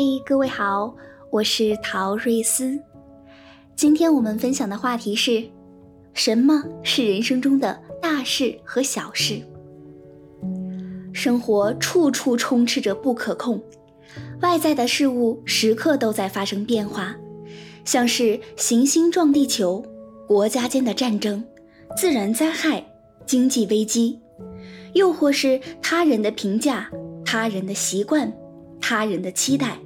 嘿各位好，我是陶瑞斯。今天我们分享的话题是：什么是人生中的大事和小事？生活处处充斥着不可控，外在的事物时刻都在发生变化，像是行星撞地球、国家间的战争、自然灾害、经济危机，又或是他人的评价、他人的习惯。他人的期待，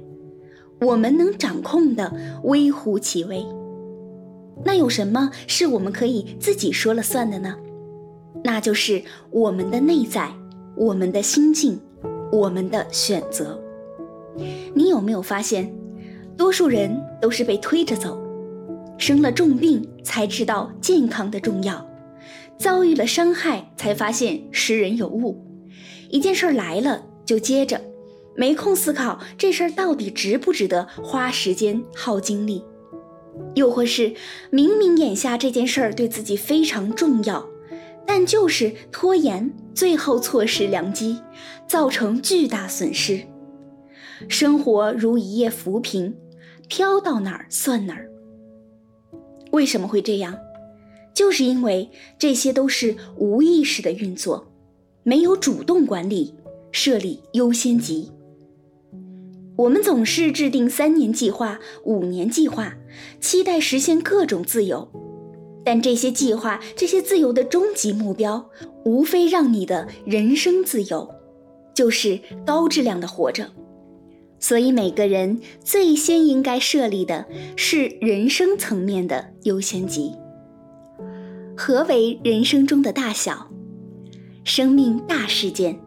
我们能掌控的微乎其微。那有什么是我们可以自己说了算的呢？那就是我们的内在、我们的心境、我们的选择。你有没有发现，多数人都是被推着走，生了重病才知道健康的重要，遭遇了伤害才发现识人有误，一件事来了就接着。没空思考这事儿到底值不值得花时间耗精力，又或是明明眼下这件事儿对自己非常重要，但就是拖延，最后错失良机，造成巨大损失。生活如一叶浮萍，飘到哪儿算哪儿。为什么会这样？就是因为这些都是无意识的运作，没有主动管理，设立优先级。我们总是制定三年计划、五年计划，期待实现各种自由，但这些计划、这些自由的终极目标，无非让你的人生自由，就是高质量的活着。所以，每个人最先应该设立的是人生层面的优先级。何为人生中的大小？生命大事件。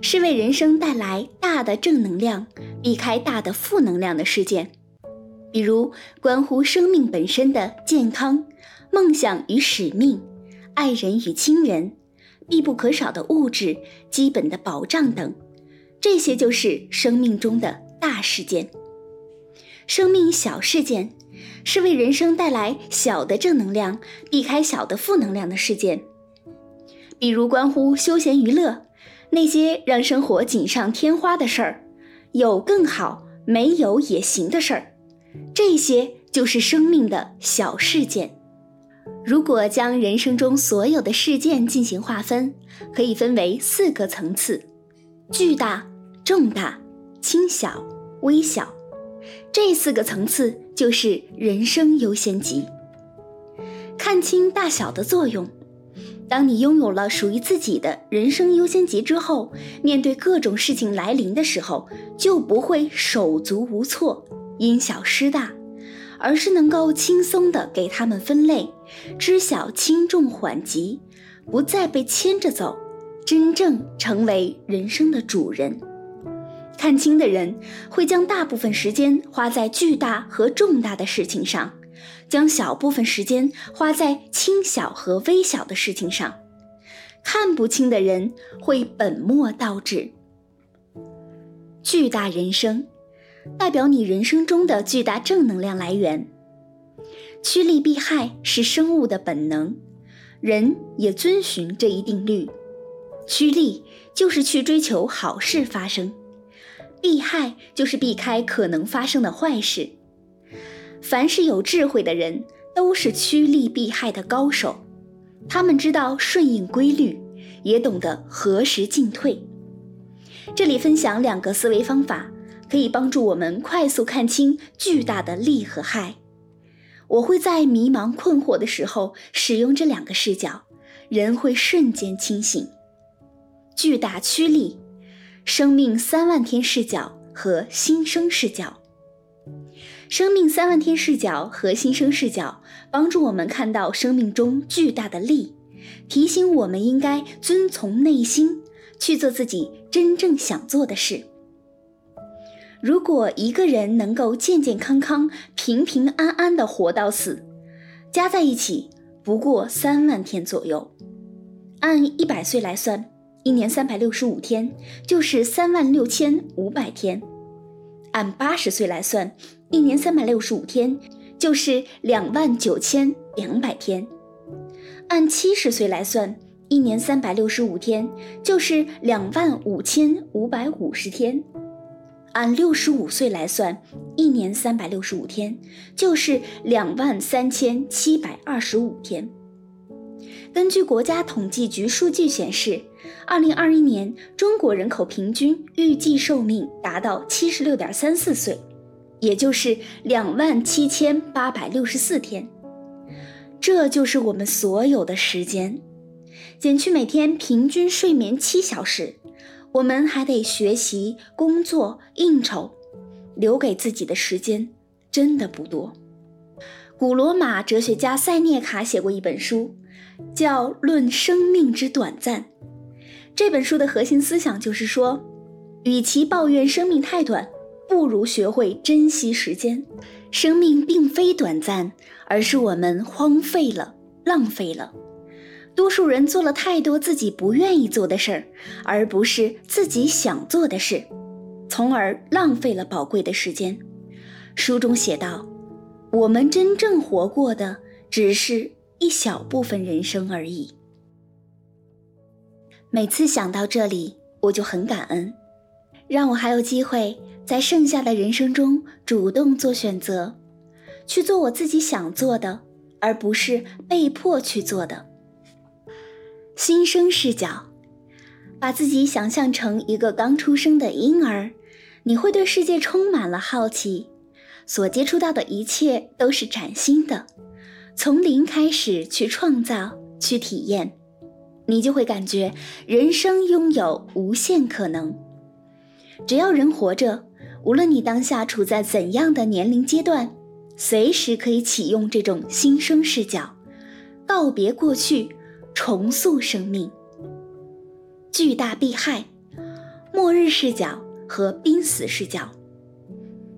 是为人生带来大的正能量，避开大的负能量的事件，比如关乎生命本身的健康、梦想与使命、爱人与亲人、必不可少的物质、基本的保障等，这些就是生命中的大事件。生命小事件是为人生带来小的正能量，避开小的负能量的事件，比如关乎休闲娱乐。那些让生活锦上添花的事儿，有更好，没有也行的事儿，这些就是生命的小事件。如果将人生中所有的事件进行划分，可以分为四个层次：巨大、重大、轻小、微小。这四个层次就是人生优先级。看清大小的作用。当你拥有了属于自己的人生优先级之后，面对各种事情来临的时候，就不会手足无措、因小失大，而是能够轻松地给他们分类，知晓轻重缓急，不再被牵着走，真正成为人生的主人。看清的人会将大部分时间花在巨大和重大的事情上。将小部分时间花在轻小和微小的事情上，看不清的人会本末倒置。巨大人生，代表你人生中的巨大正能量来源。趋利避害是生物的本能，人也遵循这一定律。趋利就是去追求好事发生，避害就是避开可能发生的坏事。凡是有智慧的人，都是趋利避害的高手。他们知道顺应规律，也懂得何时进退。这里分享两个思维方法，可以帮助我们快速看清巨大的利和害。我会在迷茫困惑的时候使用这两个视角，人会瞬间清醒。巨大趋利，生命三万天视角和新生视角。生命三万天视角和新生视角帮助我们看到生命中巨大的力，提醒我们应该遵从内心，去做自己真正想做的事。如果一个人能够健健康康、平平安安的活到死，加在一起不过三万天左右。按一百岁来算，一年三百六十五天，就是三万六千五百天。按八十岁来算，一年三百六十五天，就是两万九千两百天；按七十岁来算，一年三百六十五天，就是两万五千五百五十天；按六十五岁来算，一年三百六十五天，就是两万三千七百二十五天。根据国家统计局数据显示，二零二一年中国人口平均预计寿命达到七十六点三四岁，也就是两万七千八百六十四天。这就是我们所有的时间，减去每天平均睡眠七小时。我们还得学习、工作、应酬，留给自己的时间真的不多。古罗马哲学家塞涅卡写过一本书，叫《论生命之短暂》。这本书的核心思想就是说，与其抱怨生命太短，不如学会珍惜时间。生命并非短暂，而是我们荒废了、浪费了。多数人做了太多自己不愿意做的事儿，而不是自己想做的事，从而浪费了宝贵的时间。书中写道：“我们真正活过的只是一小部分人生而已。”每次想到这里，我就很感恩，让我还有机会在剩下的人生中主动做选择，去做我自己想做的，而不是被迫去做的。新生视角，把自己想象成一个刚出生的婴儿，你会对世界充满了好奇，所接触到的一切都是崭新的，从零开始去创造、去体验，你就会感觉人生拥有无限可能。只要人活着，无论你当下处在怎样的年龄阶段，随时可以启用这种新生视角，告别过去。重塑生命，巨大避害，末日视角和濒死视角。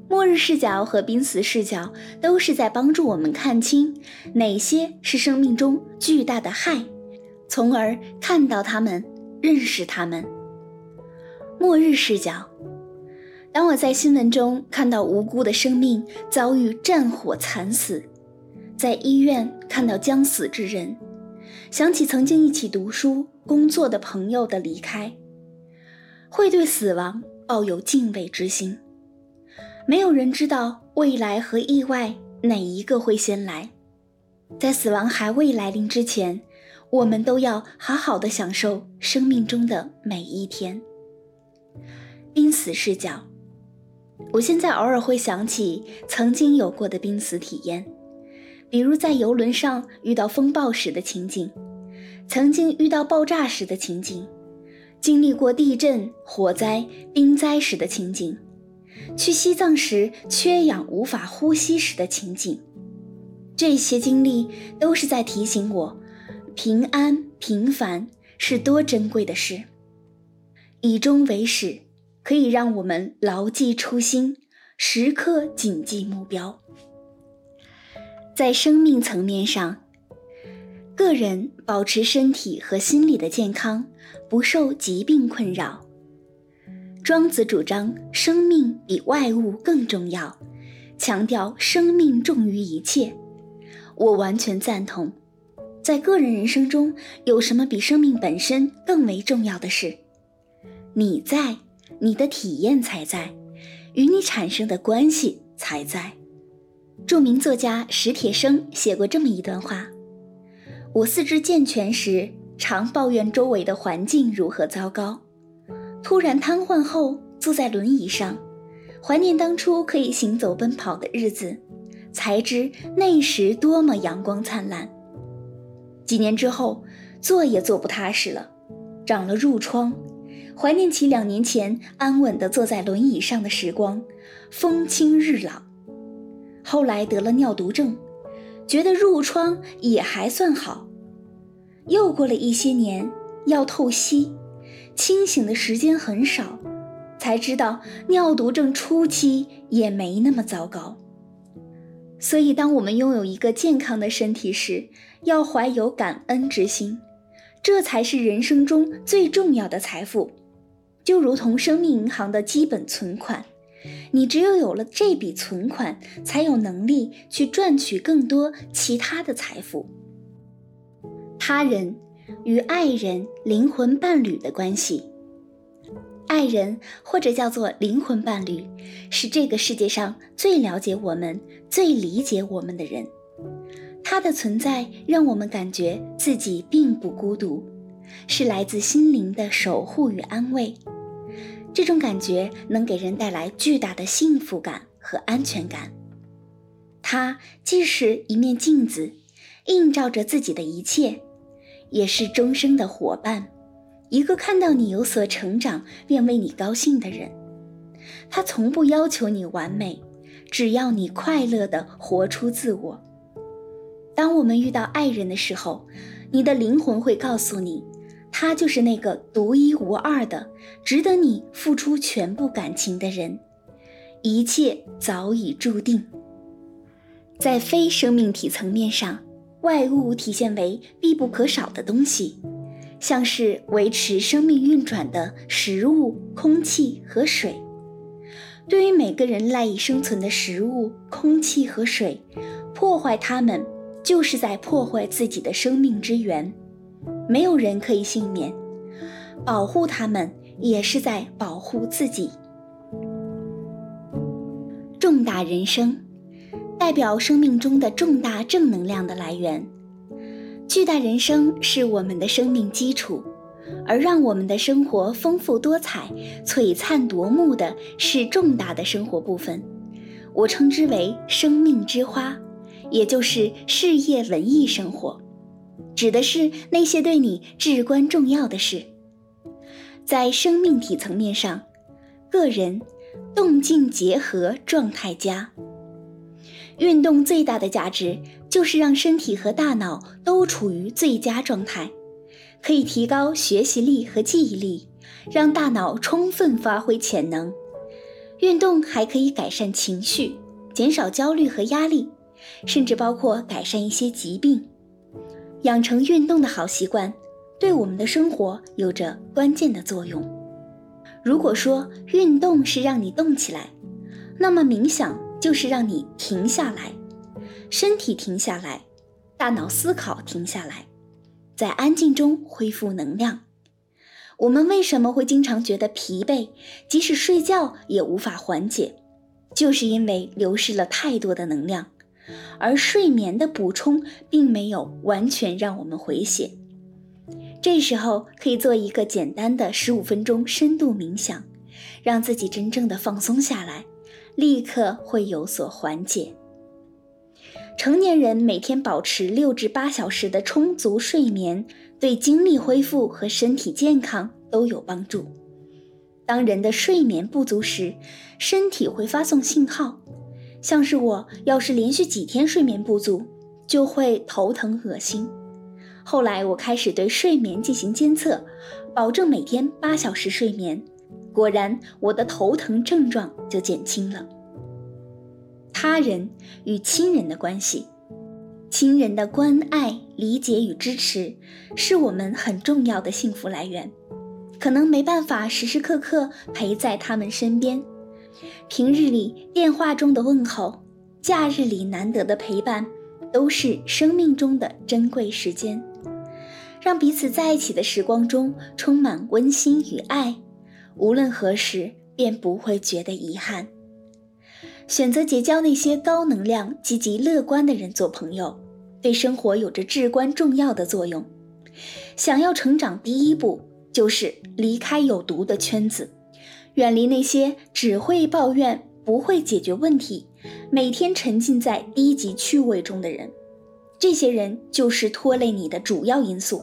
末日视角和濒死视角都是在帮助我们看清哪些是生命中巨大的害，从而看到他们，认识他们。末日视角，当我在新闻中看到无辜的生命遭遇战火惨死，在医院看到将死之人。想起曾经一起读书、工作的朋友的离开，会对死亡抱有敬畏之心。没有人知道未来和意外哪一个会先来，在死亡还未来临之前，我们都要好好的享受生命中的每一天。濒死视角，我现在偶尔会想起曾经有过的濒死体验。比如在游轮上遇到风暴时的情景，曾经遇到爆炸时的情景，经历过地震、火灾、冰灾时的情景，去西藏时缺氧无法呼吸时的情景，这些经历都是在提醒我，平安平凡是多珍贵的事。以终为始，可以让我们牢记初心，时刻谨记目标。在生命层面上，个人保持身体和心理的健康，不受疾病困扰。庄子主张生命比外物更重要，强调生命重于一切。我完全赞同。在个人人生中，有什么比生命本身更为重要的事？你在，你的体验才在，与你产生的关系才在。著名作家史铁生写过这么一段话：我四肢健全时，常抱怨周围的环境如何糟糕；突然瘫痪后，坐在轮椅上，怀念当初可以行走奔跑的日子，才知那时多么阳光灿烂。几年之后，坐也坐不踏实了，长了褥疮，怀念起两年前安稳地坐在轮椅上的时光，风清日朗。后来得了尿毒症，觉得褥疮也还算好。又过了一些年，要透析，清醒的时间很少，才知道尿毒症初期也没那么糟糕。所以，当我们拥有一个健康的身体时，要怀有感恩之心，这才是人生中最重要的财富，就如同生命银行的基本存款。你只有有了这笔存款，才有能力去赚取更多其他的财富。他人与爱人、灵魂伴侣的关系，爱人或者叫做灵魂伴侣，是这个世界上最了解我们、最理解我们的人。他的存在让我们感觉自己并不孤独，是来自心灵的守护与安慰。这种感觉能给人带来巨大的幸福感和安全感。它既是一面镜子，映照着自己的一切，也是终生的伙伴。一个看到你有所成长便为你高兴的人，他从不要求你完美，只要你快乐地活出自我。当我们遇到爱人的时候，你的灵魂会告诉你，他就是那个独一无二的、值得你付出全部感情的人，一切早已注定。在非生命体层面上，外物体现为必不可少的东西。像是维持生命运转的食物、空气和水，对于每个人赖以生存的食物、空气和水，破坏它们就是在破坏自己的生命之源。没有人可以幸免，保护它们也是在保护自己。重大人生，代表生命中的重大正能量的来源。巨大人生是我们的生命基础，而让我们的生活丰富多彩、璀璨夺目的是重大的生活部分。我称之为“生命之花”，也就是事业、文艺生活，指的是那些对你至关重要的事。在生命体层面上，个人动静结合状态佳。运动最大的价值就是让身体和大脑都处于最佳状态，可以提高学习力和记忆力，让大脑充分发挥潜能。运动还可以改善情绪，减少焦虑和压力，甚至包括改善一些疾病。养成运动的好习惯，对我们的生活有着关键的作用。如果说运动是让你动起来，那么冥想。就是让你停下来，身体停下来，大脑思考停下来，在安静中恢复能量。我们为什么会经常觉得疲惫，即使睡觉也无法缓解？就是因为流失了太多的能量，而睡眠的补充并没有完全让我们回血。这时候可以做一个简单的十五分钟深度冥想，让自己真正的放松下来。立刻会有所缓解。成年人每天保持六至八小时的充足睡眠，对精力恢复和身体健康都有帮助。当人的睡眠不足时，身体会发送信号，像是我要是连续几天睡眠不足，就会头疼恶心。后来我开始对睡眠进行监测，保证每天八小时睡眠。果然，我的头疼症状就减轻了。他人与亲人的关系，亲人的关爱、理解与支持，是我们很重要的幸福来源。可能没办法时时刻刻陪在他们身边，平日里电话中的问候，假日里难得的陪伴，都是生命中的珍贵时间。让彼此在一起的时光中充满温馨与爱。无论何时，便不会觉得遗憾。选择结交那些高能量、积极乐观的人做朋友，对生活有着至关重要的作用。想要成长，第一步就是离开有毒的圈子，远离那些只会抱怨、不会解决问题、每天沉浸在低级趣味中的人。这些人就是拖累你的主要因素。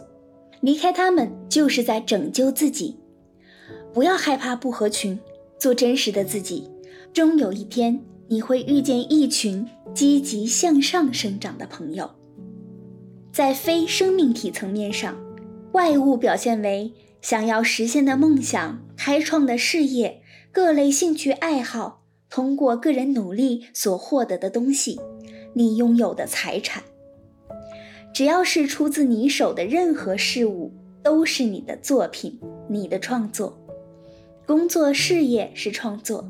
离开他们，就是在拯救自己。不要害怕不合群，做真实的自己，终有一天你会遇见一群积极向上生长的朋友。在非生命体层面上，外物表现为想要实现的梦想、开创的事业、各类兴趣爱好，通过个人努力所获得的东西，你拥有的财产。只要是出自你手的任何事物，都是你的作品，你的创作。工作事业是创作，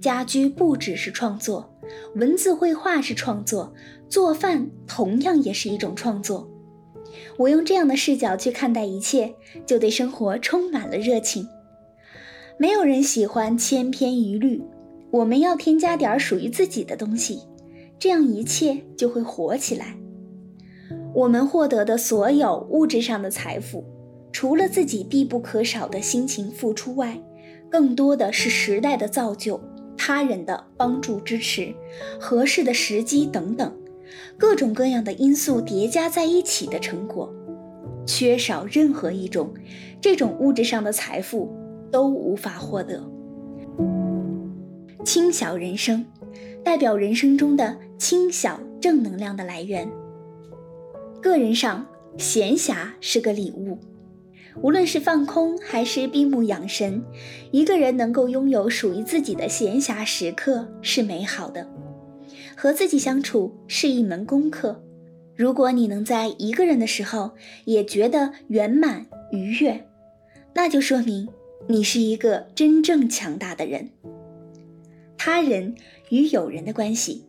家居布置是创作，文字绘画是创作，做饭同样也是一种创作。我用这样的视角去看待一切，就对生活充满了热情。没有人喜欢千篇一律，我们要添加点属于自己的东西，这样一切就会活起来。我们获得的所有物质上的财富，除了自己必不可少的辛勤付出外，更多的是时代的造就、他人的帮助支持、合适的时机等等各种各样的因素叠加在一起的成果。缺少任何一种，这种物质上的财富都无法获得。轻小人生，代表人生中的轻小正能量的来源。个人上，闲暇是个礼物。无论是放空还是闭目养神，一个人能够拥有属于自己的闲暇时刻是美好的。和自己相处是一门功课。如果你能在一个人的时候也觉得圆满愉悦，那就说明你是一个真正强大的人。他人与友人的关系。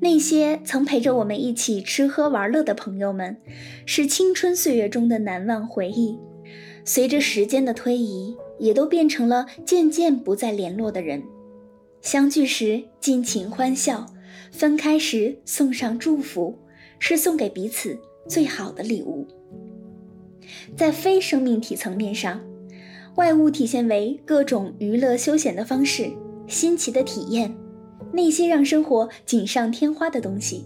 那些曾陪着我们一起吃喝玩乐的朋友们，是青春岁月中的难忘回忆。随着时间的推移，也都变成了渐渐不再联络的人。相聚时尽情欢笑，分开时送上祝福，是送给彼此最好的礼物。在非生命体层面上，外物体现为各种娱乐休闲的方式、新奇的体验。那些让生活锦上添花的东西，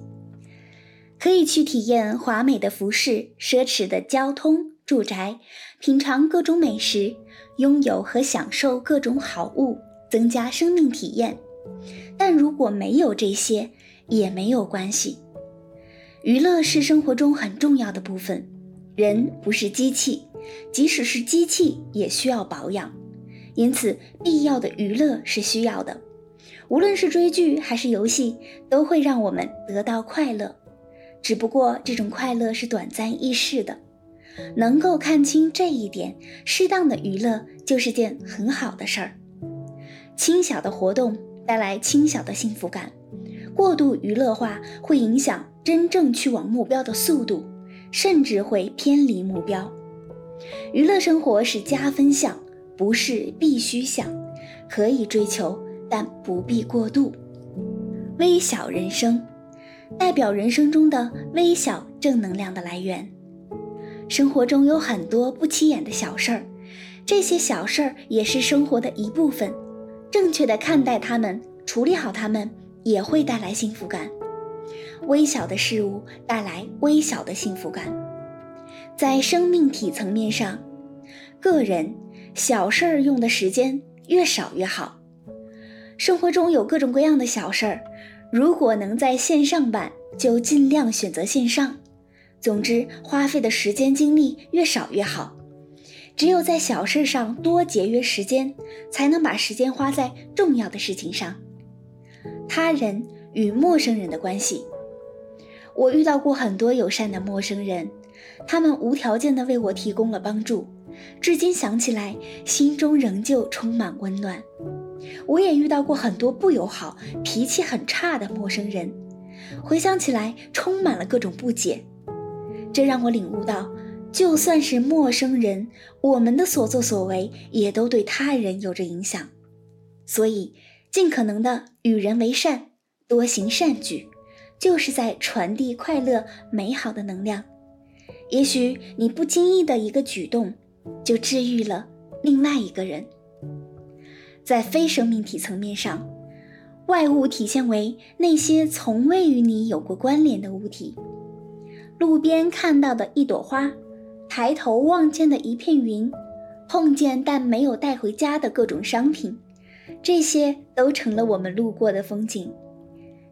可以去体验华美的服饰、奢侈的交通、住宅，品尝各种美食，拥有和享受各种好物，增加生命体验。但如果没有这些，也没有关系。娱乐是生活中很重要的部分。人不是机器，即使是机器也需要保养，因此必要的娱乐是需要的。无论是追剧还是游戏，都会让我们得到快乐。只不过这种快乐是短暂易逝的。能够看清这一点，适当的娱乐就是件很好的事儿。轻小的活动带来轻小的幸福感，过度娱乐化会影响真正去往目标的速度，甚至会偏离目标。娱乐生活是加分项，不是必须项，可以追求。但不必过度。微小人生，代表人生中的微小正能量的来源。生活中有很多不起眼的小事儿，这些小事儿也是生活的一部分。正确的看待它们，处理好它们，也会带来幸福感。微小的事物带来微小的幸福感。在生命体层面上，个人小事儿用的时间越少越好。生活中有各种各样的小事儿，如果能在线上办，就尽量选择线上。总之，花费的时间精力越少越好。只有在小事上多节约时间，才能把时间花在重要的事情上。他人与陌生人的关系，我遇到过很多友善的陌生人，他们无条件的为我提供了帮助，至今想起来，心中仍旧充满温暖。我也遇到过很多不友好、脾气很差的陌生人，回想起来充满了各种不解。这让我领悟到，就算是陌生人，我们的所作所为也都对他人有着影响。所以，尽可能的与人为善，多行善举，就是在传递快乐、美好的能量。也许你不经意的一个举动，就治愈了另外一个人。在非生命体层面上，外物体现为那些从未与你有过关联的物体。路边看到的一朵花，抬头望见的一片云，碰见但没有带回家的各种商品，这些都成了我们路过的风景。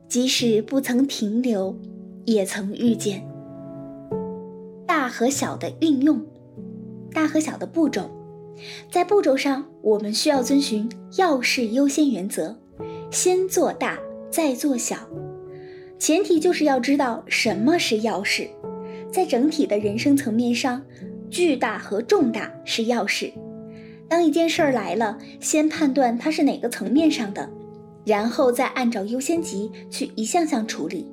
即使不曾停留，也曾遇见。大和小的运用，大和小的步骤。在步骤上，我们需要遵循要事优先原则，先做大，再做小。前提就是要知道什么是要事。在整体的人生层面上，巨大和重大是要事。当一件事儿来了，先判断它是哪个层面上的，然后再按照优先级去一项项处理。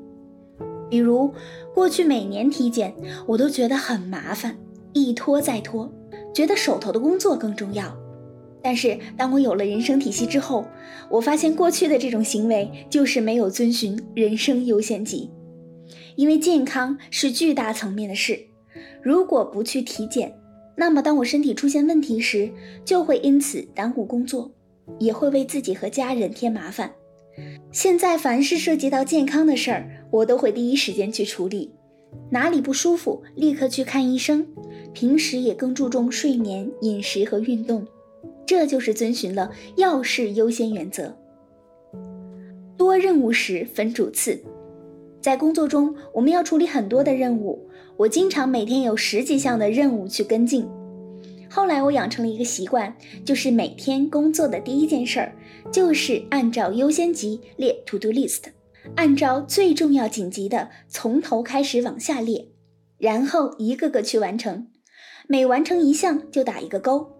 比如，过去每年体检，我都觉得很麻烦，一拖再拖。觉得手头的工作更重要，但是当我有了人生体系之后，我发现过去的这种行为就是没有遵循人生优先级。因为健康是巨大层面的事，如果不去体检，那么当我身体出现问题时，就会因此耽误工作，也会为自己和家人添麻烦。现在凡是涉及到健康的事儿，我都会第一时间去处理，哪里不舒服立刻去看医生。平时也更注重睡眠、饮食和运动，这就是遵循了要事优先原则。多任务时分主次，在工作中我们要处理很多的任务，我经常每天有十几项的任务去跟进。后来我养成了一个习惯，就是每天工作的第一件事儿。就是按照优先级列 to do list，按照最重要紧急的从头开始往下列，然后一个个去完成，每完成一项就打一个勾，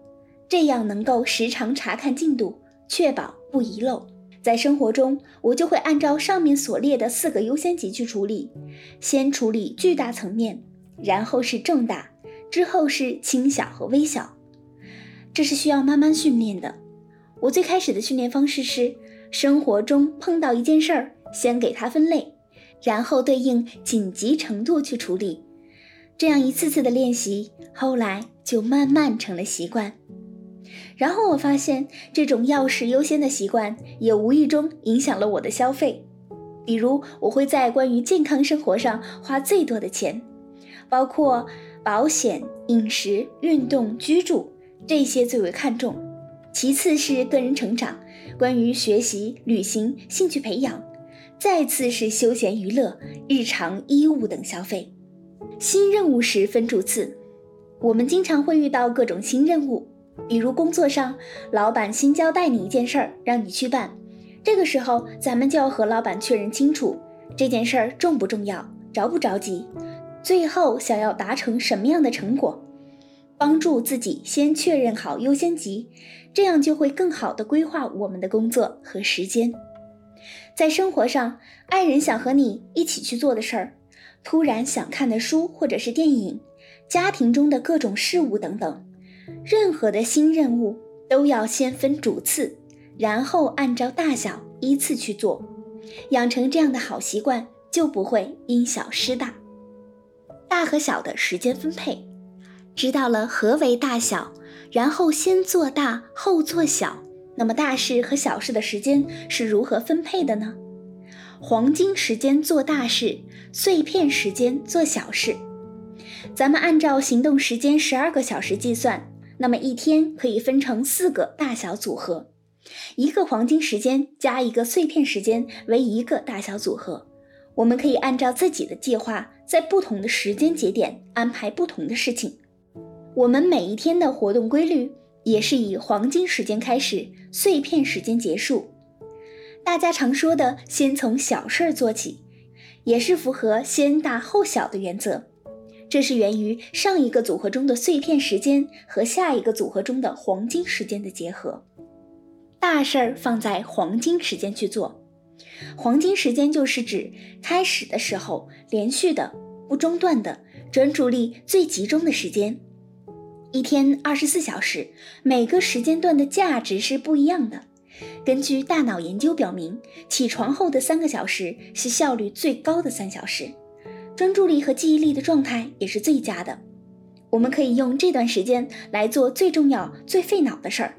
这样能够时常查看进度，确保不遗漏。在生活中，我就会按照上面所列的四个优先级去处理，先处理巨大层面，然后是重大，之后是轻小和微小，这是需要慢慢训练的。我最开始的训练方式是，生活中碰到一件事儿，先给它分类，然后对应紧急程度去处理。这样一次次的练习，后来就慢慢成了习惯。然后我发现，这种要事优先的习惯也无意中影响了我的消费。比如，我会在关于健康生活上花最多的钱，包括保险、饮食、运动、居住这些最为看重。其次是个人成长，关于学习、旅行、兴趣培养；再次是休闲娱乐、日常衣物等消费。新任务时分主次，我们经常会遇到各种新任务，比如工作上，老板新交代你一件事儿，让你去办，这个时候咱们就要和老板确认清楚这件事儿重不重要、着不着急，最后想要达成什么样的成果。帮助自己先确认好优先级，这样就会更好的规划我们的工作和时间。在生活上，爱人想和你一起去做的事儿，突然想看的书或者是电影，家庭中的各种事务等等，任何的新任务都要先分主次，然后按照大小依次去做。养成这样的好习惯，就不会因小失大。大和小的时间分配。知道了何为大小，然后先做大后做小，那么大事和小事的时间是如何分配的呢？黄金时间做大事，碎片时间做小事。咱们按照行动时间十二个小时计算，那么一天可以分成四个大小组合，一个黄金时间加一个碎片时间为一个大小组合。我们可以按照自己的计划，在不同的时间节点安排不同的事情。我们每一天的活动规律也是以黄金时间开始，碎片时间结束。大家常说的“先从小事儿做起”，也是符合先大后小的原则。这是源于上一个组合中的碎片时间和下一个组合中的黄金时间的结合。大事儿放在黄金时间去做。黄金时间就是指开始的时候连续的、不中断的、专注力最集中的时间。一天二十四小时，每个时间段的价值是不一样的。根据大脑研究表明，起床后的三个小时是效率最高的三小时，专注力和记忆力的状态也是最佳的。我们可以用这段时间来做最重要、最费脑的事儿。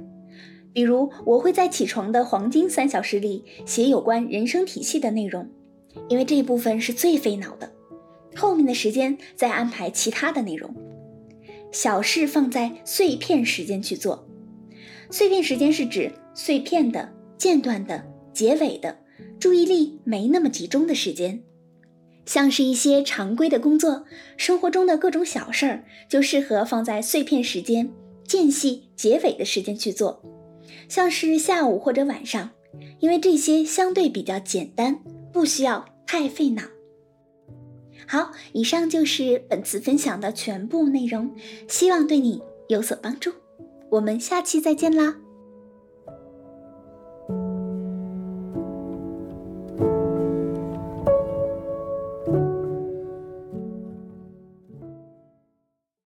比如，我会在起床的黄金三小时里写有关人生体系的内容，因为这一部分是最费脑的。后面的时间再安排其他的内容。小事放在碎片时间去做，碎片时间是指碎片的、间断的、结尾的，注意力没那么集中的时间。像是一些常规的工作，生活中的各种小事儿，就适合放在碎片时间、间隙、结尾的时间去做。像是下午或者晚上，因为这些相对比较简单，不需要太费脑。好，以上就是本次分享的全部内容，希望对你有所帮助。我们下期再见啦！